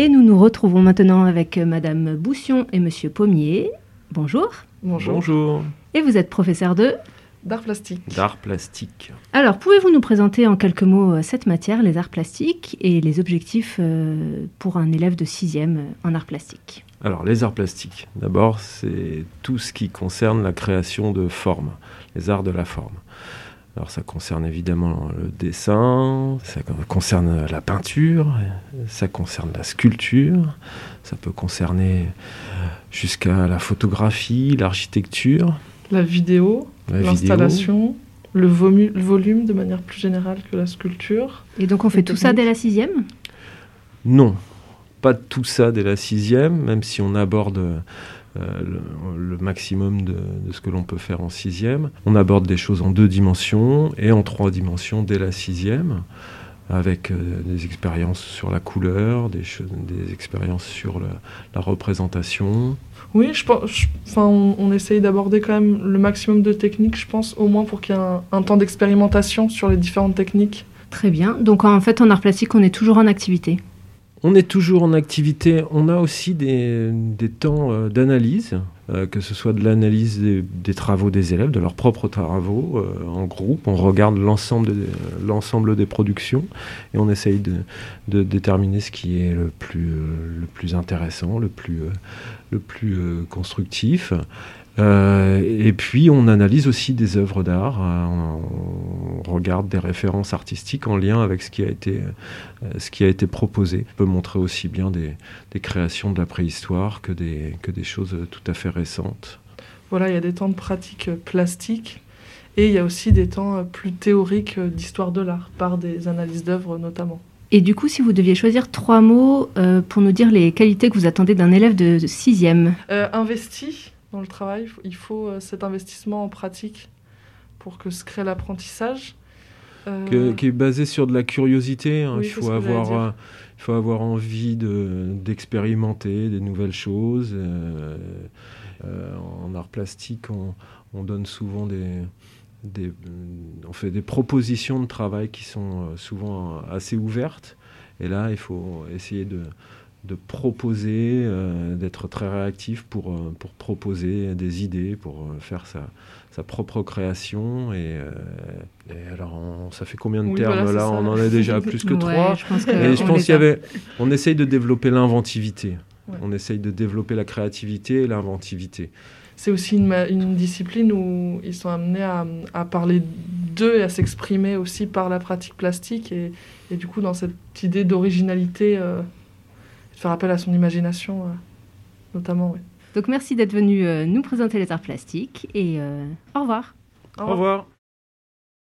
Et nous nous retrouvons maintenant avec Madame Boussion et Monsieur Pommier. Bonjour. Bonjour. Bonjour. Et vous êtes professeur de D'art plastique. D'art plastique. Alors, pouvez-vous nous présenter en quelques mots euh, cette matière, les arts plastiques, et les objectifs euh, pour un élève de sixième en arts plastiques Alors, les arts plastiques, d'abord, c'est tout ce qui concerne la création de formes, les arts de la forme. Alors, ça concerne évidemment le dessin, ça concerne la peinture, ça concerne la sculpture, ça peut concerner jusqu'à la photographie, l'architecture. La vidéo, La l'installation, le, volume de manière plus générale que la sculpture. Et donc, on fait tout ça dès la sixième? Non, pas tout ça dès la sixième, même si on aborde euh, le, le maximum de, de ce que l'on peut faire en sixième. On aborde des choses en deux dimensions et en trois dimensions dès la sixième, avec euh, des expériences sur la couleur, des, des expériences sur la, la représentation. Oui, je pense, je- enfin, on, on essaye d'aborder quand même le maximum de techniques, je pense, au moins pour qu'il y ait un, un temps d'expérimentation sur les différentes techniques. Très bien. Donc, en fait, en arts plastiques, on est toujours en activité. On est toujours en activité. On a aussi des, temps euh, d'analyse, euh, que ce soit de l'analyse des, travaux des élèves, de leurs propres travaux euh, en groupe. On regarde l'ensemble des, productions et on essaye de, déterminer ce qui est le plus, intéressant, le plus, constructif. Euh, et puis on analyse aussi des œuvres d'art, euh, on, regarde des références artistiques en lien avec ce qui a été, euh, ce qui a été proposé. On peut montrer aussi bien des, des créations de la préhistoire que des, que des choses tout à fait récentes. Voilà, il y a des temps de pratique plastique et il y a aussi des temps plus théoriques d'histoire de l'art, par des analyses d'œuvres notamment. Et du coup, si vous deviez choisir trois mots euh, pour nous dire les qualités que vous attendez d'un élève de sixième, Euh, investi dans le travail, il faut- euh, cet investissement en pratique pour que se crée l'apprentissage. Euh, Que- qui est basé sur de la curiosité. hein. Oui, il, faut avoir, il faut avoir envie de- d'expérimenter des nouvelles choses. Euh, euh, en art plastique, on, on donne souvent des, des- on fait des propositions de travail qui sont souvent assez ouvertes. Et là, il faut essayer de, de proposer, euh, d'être très réactif pour, euh, pour proposer des idées, pour euh, faire sa, sa propre création. Et, euh, et alors, on- ça fait combien de Oui, termes voilà, là? ça. On en a déjà plus que Ouais, trois. je pense que Et je on pense les qu'il y avait. On essaye de développer l'inventivité. Ouais. On essaye de développer la créativité et l'inventivité. C'est aussi une, discipline où ils sont amenés à, à parler d'eux et à s'exprimer aussi par la pratique plastique. Et, et du coup, dans cette idée d'originalité, euh, faire appel à son imagination, euh, notamment. ouais. Donc, merci d'être venu euh, nous présenter les arts plastiques et euh, au revoir. Au revoir.